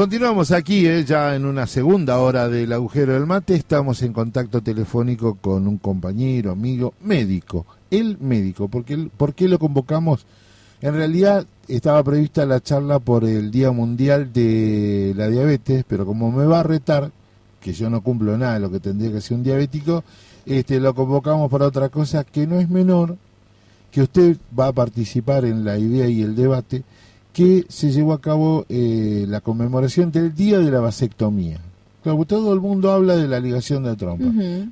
Continuamos aquí, eh, ya en una segunda hora del agujero del mate. Estamos en contacto telefónico con un compañero, amigo, médico. El médico, porque ¿por qué lo convocamos? En realidad estaba prevista la charla por el Día Mundial de la Diabetes, pero como me va a retar, que yo no cumplo nada de lo que tendría que ser un diabético, este, lo convocamos para otra cosa que no es menor, que usted va a participar en la idea y el debate que se llevó a cabo eh, la conmemoración del Día de la Vasectomía. Claro, todo el mundo habla de la ligación de trompa,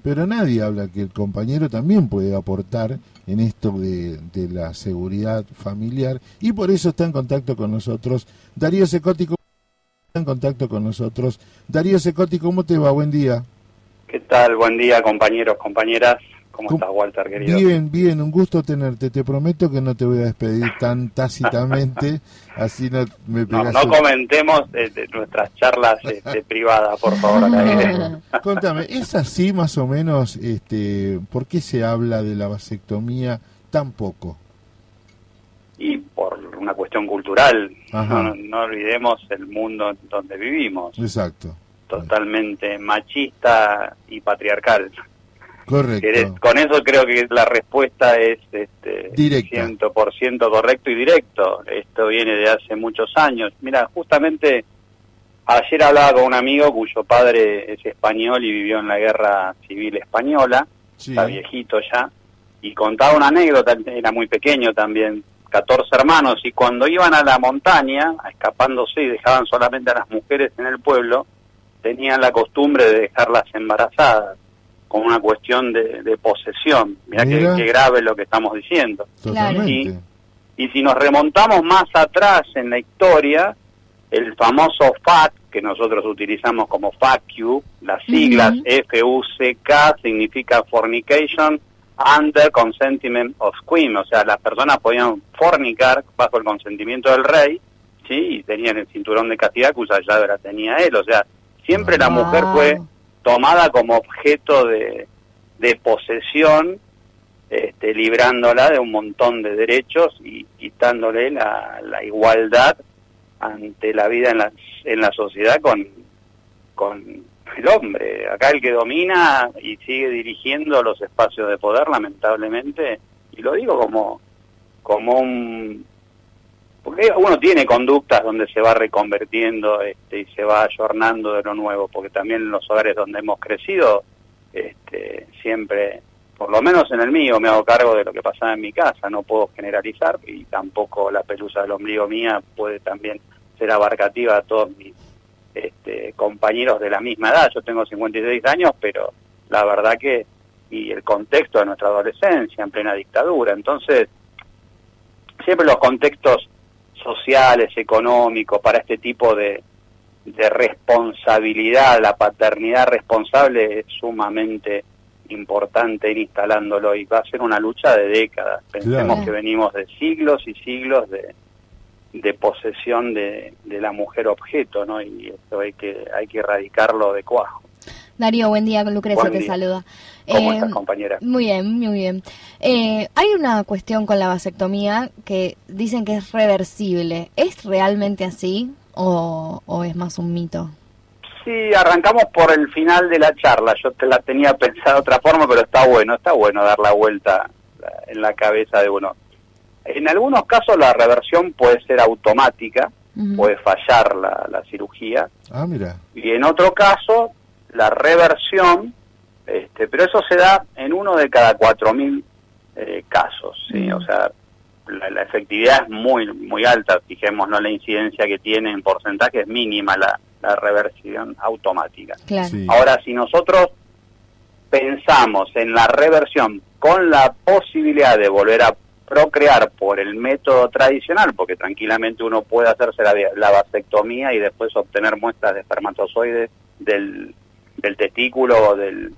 pero nadie habla que el compañero también puede aportar en esto de, la seguridad familiar y por eso está en contacto con nosotros Darío Secotti. Está en contacto con nosotros. Darío Secotti, ¿cómo te va? Buen día. ¿Qué tal? Buen día, compañeros, compañeras. ¿Cómo, estás, Walter, querido? Bien, bien, un gusto tenerte. Te prometo que no te voy a despedir tan tácitamente, así no me pegas. No, comentemos nuestras charlas este, privadas, por favor. Acá Contame, ¿es así más o menos? Este, ¿Por qué se habla de la vasectomía tan poco? Y por una cuestión cultural. No, no olvidemos el mundo donde vivimos. Exacto. Totalmente machista y patriarcal. Correcto. Con eso creo que la respuesta es este, 100% correcto y directo. Esto viene de hace muchos años. Mira, justamente ayer hablaba con un amigo cuyo padre es español y vivió en la guerra civil española, está viejito ya, y contaba una anécdota, era muy pequeño también, 14 hermanos, y cuando iban a la montaña, escapándose y dejaban solamente a las mujeres en el pueblo, tenían la costumbre de dejarlas embarazadas como una cuestión de, posesión. Mirá, Qué, grave lo que estamos diciendo. Y, y, si nos remontamos más atrás en la historia, el famoso FAC, que nosotros utilizamos como FACU, las siglas F-U-C-K, significa Fornication Under Consentiment of Queen, o sea, las personas podían fornicar bajo el consentimiento del rey, ¿sí? Y tenían el cinturón de castidad cuya llave la tenía él, o sea, siempre la mujer fue tomada como objeto de, posesión, este, librándola de un montón de derechos y quitándole la, igualdad ante la vida en la, en la sociedad con, con el hombre. Acá el que domina y sigue dirigiendo los espacios de poder, lamentablemente, y lo digo como, como un, porque uno tiene conductas donde se va reconvertiendo este, y se va ayornando de lo nuevo, porque también en los hogares donde hemos crecido, este, siempre, por lo menos en el mío, me hago cargo de lo que pasaba en mi casa, no puedo generalizar y tampoco la pelusa del ombligo mía puede también ser abarcativa a todos mis este, compañeros de la misma edad. Yo tengo 56 años, pero la verdad que, y el contexto de nuestra adolescencia en plena dictadura, entonces, siempre los contextos sociales, económicos, para este tipo de, de responsabilidad, la paternidad responsable es sumamente importante ir instalándolo y va a ser una lucha de décadas. Pensemos que venimos de siglos y siglos de, de posesión de, de, la mujer objeto, ¿no? Y esto hay que hay que erradicarlo de cuajo. Darío, buen día, Lucrecia te saluda. ¿Cómo estás, eh, compañera? Muy bien, muy bien. Eh, hay una cuestión con la vasectomía que dicen que es reversible. ¿Es realmente así o, es más un mito? Sí, arrancamos por el final de la charla. Yo te la tenía pensada de otra forma, pero está bueno, está bueno dar la vuelta en la cabeza de uno. En algunos casos la reversión puede ser automática, puede fallar la, la cirugía. Ah, mira. Y en otro caso la reversión, este, pero eso se da en uno de cada cuatro mil eh, casos, ¿sí? Mm. O sea, la, efectividad es muy muy alta, fijémonos la incidencia que tiene en porcentaje, es mínima la, la reversión automática. Ahora, si nosotros pensamos en la reversión con la posibilidad de volver a procrear por el método tradicional, porque tranquilamente uno puede hacerse la, la vasectomía y después obtener muestras de espermatozoides del del testículo o del,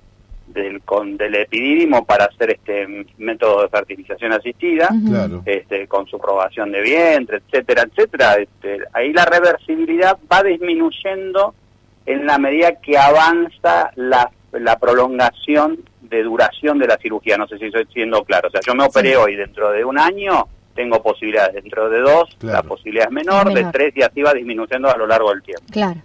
del, con, del epidídimo para hacer este método de fertilización asistida, este, con subrogación de vientre, etcétera, etcétera. Este, ahí la reversibilidad va disminuyendo en la medida que avanza la, la prolongación de duración de la cirugía. No sé si estoy siendo claro. O sea, yo me operé hoy, dentro de un año tengo posibilidades. Dentro de dos, la posibilidad es menor, de tres y así va disminuyendo a lo largo del tiempo. Claro.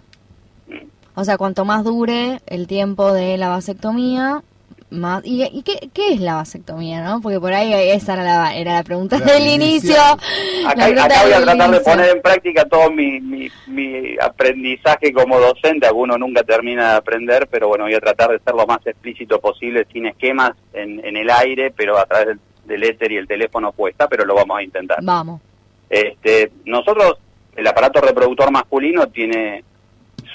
O sea, cuanto más dure el tiempo de la vasectomía, más ¿Y, qué, qué, es la vasectomía, no? Porque por ahí esa era la, era la pregunta del inicio. Acá, voy a tratar de poner en práctica todo mi, mi, mi, aprendizaje como docente. Alguno nunca termina de aprender, pero bueno, voy a tratar de ser lo más explícito posible, sin esquemas en, en el aire, pero a través del, del éter y el teléfono puesta, pero lo vamos a intentar. Vamos. Este, nosotros, el aparato reproductor masculino tiene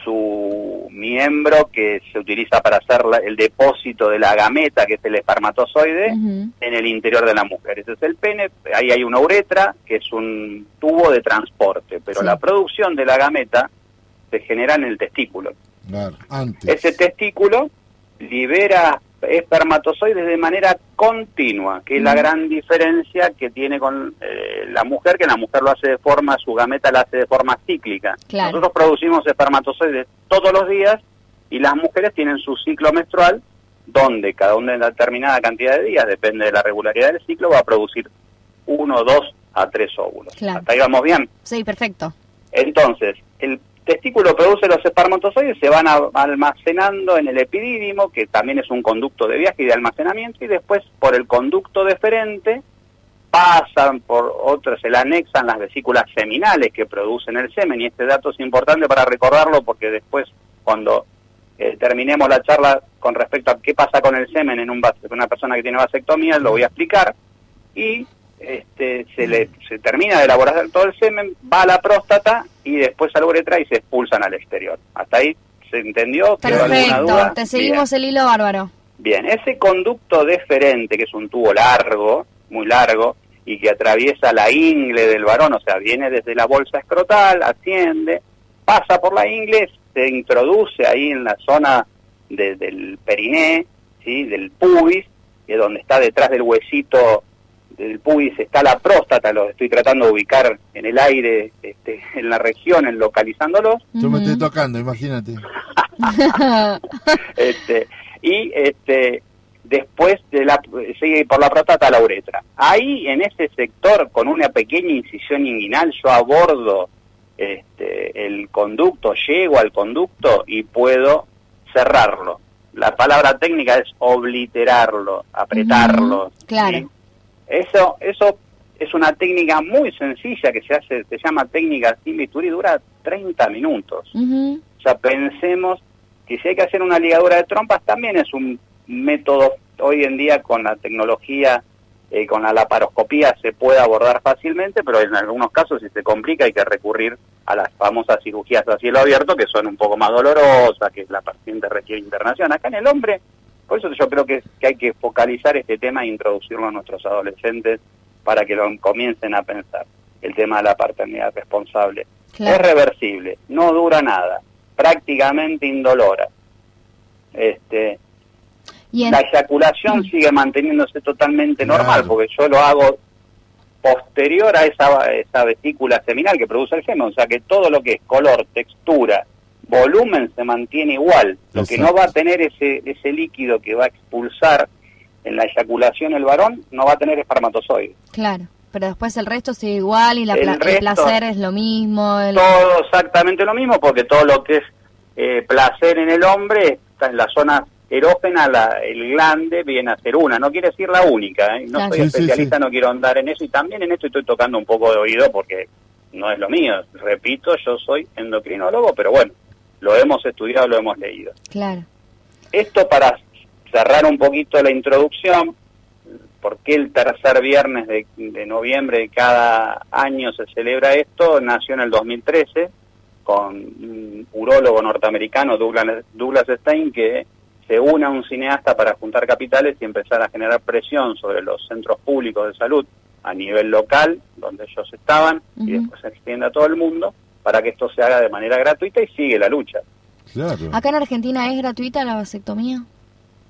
su miembro que se utiliza para hacer el depósito de la gameta, que es el espermatozoide, en el interior de la mujer. Ese es el pene, ahí hay una uretra, que es un tubo de transporte, pero la producción de la gameta se genera en el testículo. Ese testículo libera espermatozoides de manera continua, que es la gran diferencia que tiene con eh, la mujer, que la mujer lo hace de forma, su gameta la hace de forma cíclica. Nosotros producimos espermatozoides todos los días y las mujeres tienen su ciclo menstrual, donde cada una determinada cantidad de días, depende de la regularidad del ciclo, va a producir uno, dos a tres óvulos. ¿Hasta ahí vamos bien? Sí, perfecto. Entonces, el testículo produce los espermatozoides, se van almacenando en el epidídimo, que también es un conducto de viaje y de almacenamiento, y después por el conducto deferente pasan por otros, se le anexan las vesículas seminales que producen el semen, y este dato es importante para recordarlo porque después cuando eh, terminemos la charla con respecto a qué pasa con el semen en un, una persona que tiene vasectomía, lo voy a explicar, y este, se le se termina de elaborar todo el semen, va a la próstata y después al uretra y se expulsan al exterior. Hasta ahí se entendió. Perfecto, te seguimos el hilo bárbaro. Bien, ese conducto deferente, que es un tubo largo, muy largo, y que atraviesa la ingle del varón, o sea, viene desde la bolsa escrotal, asciende, pasa por la ingle, se introduce ahí en la zona del periné, ¿sí? del pubis, que es donde está detrás del huesito del pubis está la próstata, lo estoy tratando de ubicar en el aire, este, en la región, en localizándolos. Yo me estoy tocando, imagínate. este, y este, después de la, sigue por la próstata la uretra. Ahí, en ese sector, con una pequeña incisión inguinal, yo abordo este, el conducto, llego al conducto y puedo cerrarlo. La palabra técnica es obliterarlo, apretarlo. Claro. Eso, eso es una técnica muy sencilla que se hace, se llama técnica sin bisturí, dura 30 minutos. O sea, pensemos que si hay que hacer una ligadura de trompas, también es un método hoy en día con la tecnología, eh, con la laparoscopía se puede abordar fácilmente, pero en algunos casos si se complica hay que recurrir a las famosas cirugías a cielo abierto, que son un poco más dolorosas, que la paciente requiere internación. Acá en el hombre por eso yo creo que, hay que focalizar este tema e introducirlo a nuestros adolescentes para que lo comiencen a pensar. El tema de la paternidad responsable. Es reversible, no dura nada, prácticamente indolora. Este, La eyaculación mm. sigue manteniéndose totalmente normal, porque yo lo hago posterior a esa, esa vesícula seminal que produce el semen, o sea que todo lo que es color, textura, volumen se mantiene igual. Lo que no va a tener ese, ese líquido que va a expulsar en la eyaculación el varón, no va a tener espermatozoide. Claro, pero después el resto sigue igual y la el, placer es lo mismo. Todo exactamente lo mismo, porque todo lo que es eh, placer en el hombre está en la zona erógena, la, el glande viene a ser una, no quiere decir la única, ¿eh? no soy especialista, no quiero andar en eso y también en esto estoy tocando un poco de oído porque no es lo mío, repito, yo soy endocrinólogo, pero bueno, lo hemos estudiado, lo hemos leído. Claro. Esto para cerrar un poquito la introducción, ¿por qué el tercer viernes de, noviembre de cada año se celebra esto? Nació en el 2013 con un urólogo norteamericano, Douglas, Douglas Stein, que se une a un cineasta para juntar capitales y empezar a generar presión sobre los centros públicos de salud a nivel local, donde ellos estaban, y después se extiende a todo el mundo, para que esto se haga de manera gratuita y sigue la lucha. ¿Acá en Argentina es gratuita la vasectomía?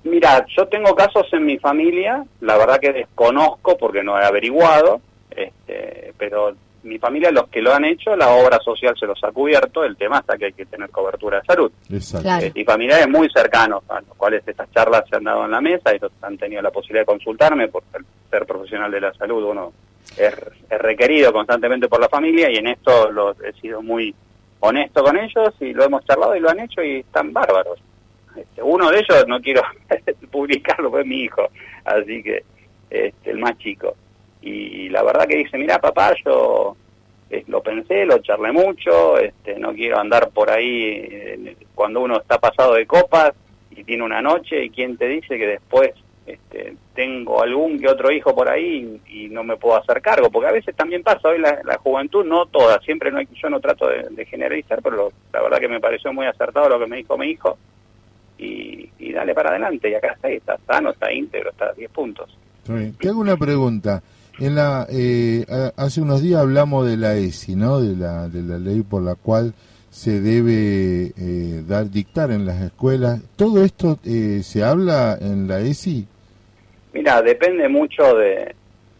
Mira, yo tengo casos en mi familia, la verdad que desconozco porque no he averiguado, este, pero mi familia, los que lo han hecho, la obra social se los ha cubierto, el tema hasta que hay que tener cobertura de salud. Exacto. Eh, y familiares muy cercanos, a los cuales estas charlas se han dado en la mesa, y han tenido la posibilidad de consultarme por ser profesional de la salud, uno es, requerido constantemente por la familia y en esto lo, he sido muy honesto con ellos y lo hemos charlado y lo han hecho y están bárbaros. Este, uno de ellos no quiero publicarlo, fue mi hijo, así que este, el más chico. Y la verdad que dice, mira papá, yo lo pensé, lo charlé mucho, este, no quiero andar por ahí eh, cuando uno está pasado de copas y tiene una noche y quién te dice que después este, tengo algún que otro hijo por ahí y, no me puedo hacer cargo, porque a veces también pasa, hoy la, juventud, no toda, siempre no hay, yo no trato de, generalizar, pero la verdad que me pareció muy acertado lo que me dijo mi hijo y, dale para adelante, y acá está, está sano, está íntegro, está a 10 puntos. Te hago una pregunta. En la, eh, hace unos días hablamos de la ESI, ¿no? De la, de la ley por la cual se debe eh, dar dictar en las escuelas. ¿Todo esto eh, se habla en la ESI? Mira, depende mucho de,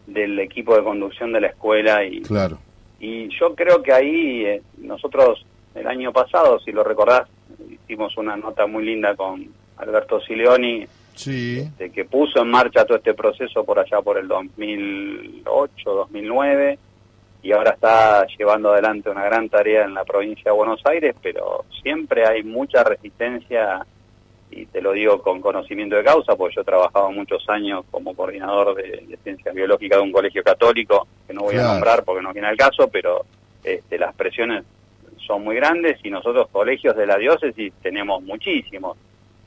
del equipo de conducción de la escuela y, claro. y yo creo que ahí eh, nosotros el año pasado, si lo recordás, hicimos una nota muy linda con Alberto Sileoni, sí. Este, que puso en marcha todo este proceso por allá por el 2008, 2009 y ahora está llevando adelante una gran tarea en la provincia de Buenos Aires, pero siempre hay mucha resistencia, y te lo digo con conocimiento de causa, porque yo he trabajado muchos años como coordinador de, ciencias biológicas de un colegio católico, que no voy a nombrar porque no viene al caso, pero este, las presiones son muy grandes y nosotros colegios de la diócesis tenemos muchísimos.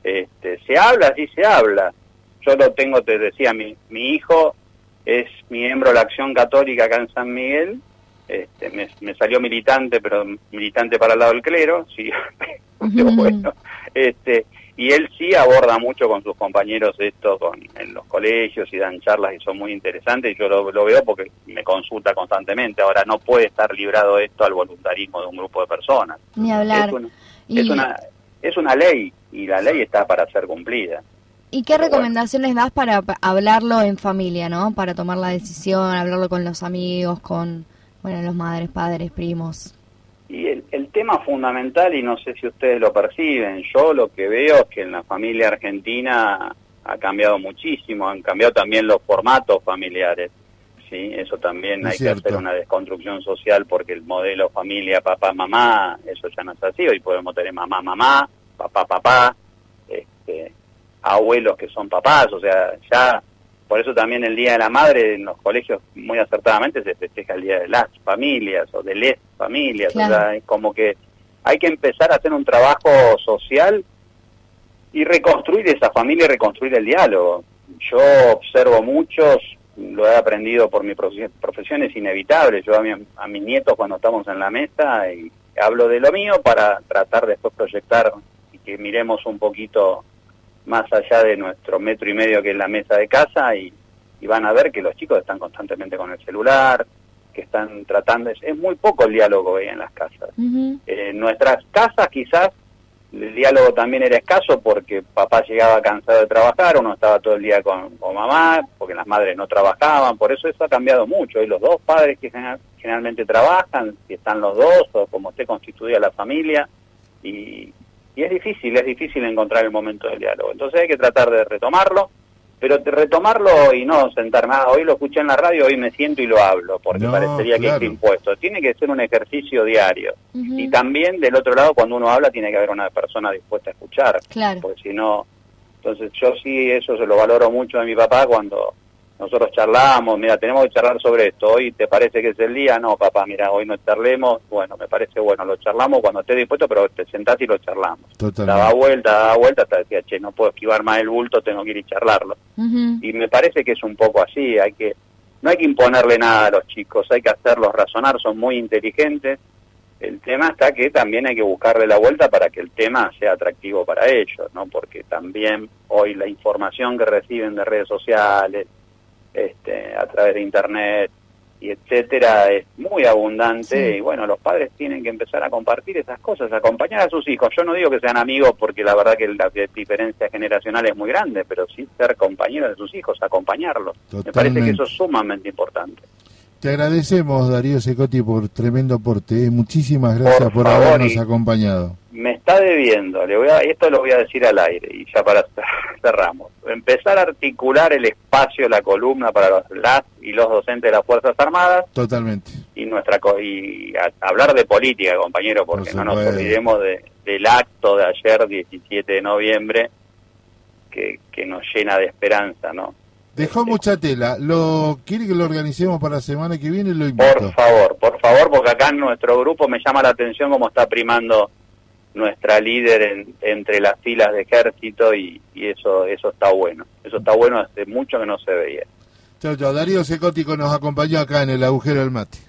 Este, se habla, sí se habla. Yo lo tengo, te decía, mi, mi hijo es miembro de la Acción Católica acá en San Miguel este, me, salió militante, pero militante para el lado del clero, sí, bueno, este, y él sí aborda mucho con sus compañeros esto con, en los colegios y dan charlas y son muy interesantes y yo lo, veo porque me consulta constantemente. Ahora no puede estar librado esto al voluntarismo de un grupo de personas. Ni hablar. Es una, es una, ley y la ley está para ser cumplida. ¿Y qué recomendaciones das para hablarlo en familia, no? Para tomar la decisión, hablarlo con los amigos, con bueno, los madres, padres, primos. Y el, el, tema fundamental, y no sé si ustedes lo perciben, yo lo que veo es que en la familia argentina ha cambiado muchísimo, han cambiado también los formatos familiares. Sí, eso también hay que hacer una desconstrucción social porque el modelo familia papá mamá, eso ya no es así, hoy podemos tener mamá mamá, papá papá, este, abuelos que son papás, o sea, ya por eso también el Día de la Madre en los colegios muy acertadamente se festeja el Día de las Familias o de les familias. O sea, es como que hay que empezar a hacer un trabajo social y reconstruir esa familia y reconstruir el diálogo. Yo observo muchos, lo he aprendido por mi profesión, es inevitable. Yo a, a mis nietos cuando estamos en la mesa y hablo de lo mío para tratar después proyectar y que miremos un poquito más allá de nuestro metro y medio que es la mesa de casa y, van a ver que los chicos están constantemente con el celular, que están tratando, es, muy poco el diálogo ahí en las casas. Eh, en nuestras casas quizás el diálogo también era escaso porque papá llegaba cansado de trabajar, uno estaba todo el día con, mamá, porque las madres no trabajaban, por eso eso ha cambiado mucho. Y los dos padres que generalmente trabajan, si están los dos o como esté constituida la familia, y, y es difícil, es difícil encontrar el momento del diálogo. Entonces hay que tratar de retomarlo, pero retomarlo y no sentarme, ah, hoy lo escuché en la radio, hoy me siento y lo hablo, porque parecería que es impuesto. Tiene que ser un ejercicio diario. Y también del otro lado, cuando uno habla, tiene que haber una persona dispuesta a escuchar. Claro. Porque si no, entonces yo sí, eso se lo valoro mucho de mi papá cuando nosotros charlamos, mira, tenemos que charlar sobre esto, hoy te parece que es el día, no, papá, mira, hoy no charlemos, bueno, me parece bueno, lo charlamos cuando esté dispuesto, pero te sentás y lo charlamos. Daba vuelta, daba vuelta, hasta decía, che, no puedo esquivar más el bulto, tengo que ir y charlarlo. Y me parece que es un poco así, hay que, no hay que imponerle nada a los chicos, hay que hacerlos razonar, son muy inteligentes, el tema está que también hay que buscarle la vuelta para que el tema sea atractivo para ellos, ¿no? Porque también hoy la información que reciben de redes sociales, este, a través de internet y etcétera es muy abundante y bueno los padres tienen que empezar a compartir esas cosas acompañar a sus hijos. Yo no digo que sean amigos porque la verdad que la diferencia generacional es muy grande pero sí ser compañeros de sus hijos acompañarlos. Me parece que eso es sumamente importante Te agradecemos, Darío Secotti, por tremendo aporte. ¿eh? Muchísimas gracias por, habernos acompañado. Me está debiendo, le voy a, esto lo voy a decir al aire y ya para cerramos. Empezar a articular el espacio, la columna para los, las y los docentes de las Fuerzas Armadas. Totalmente. Y, nuestra, y hablar de política, compañero, porque no nos olvidemos del acto de ayer, 17 de noviembre, que, que nos llena de esperanza, ¿no? Dejó mucha tela. ¿Lo quiere que lo organicemos para la semana que viene? Lo invito. Por favor, por favor, porque acá en nuestro grupo me llama la atención cómo está primando nuestra líder entre las filas de ejército y, eso eso está bueno. Eso está bueno hace mucho que no se veía. Chao, chao. Darío Secótico nos acompañó acá en el agujero del mate.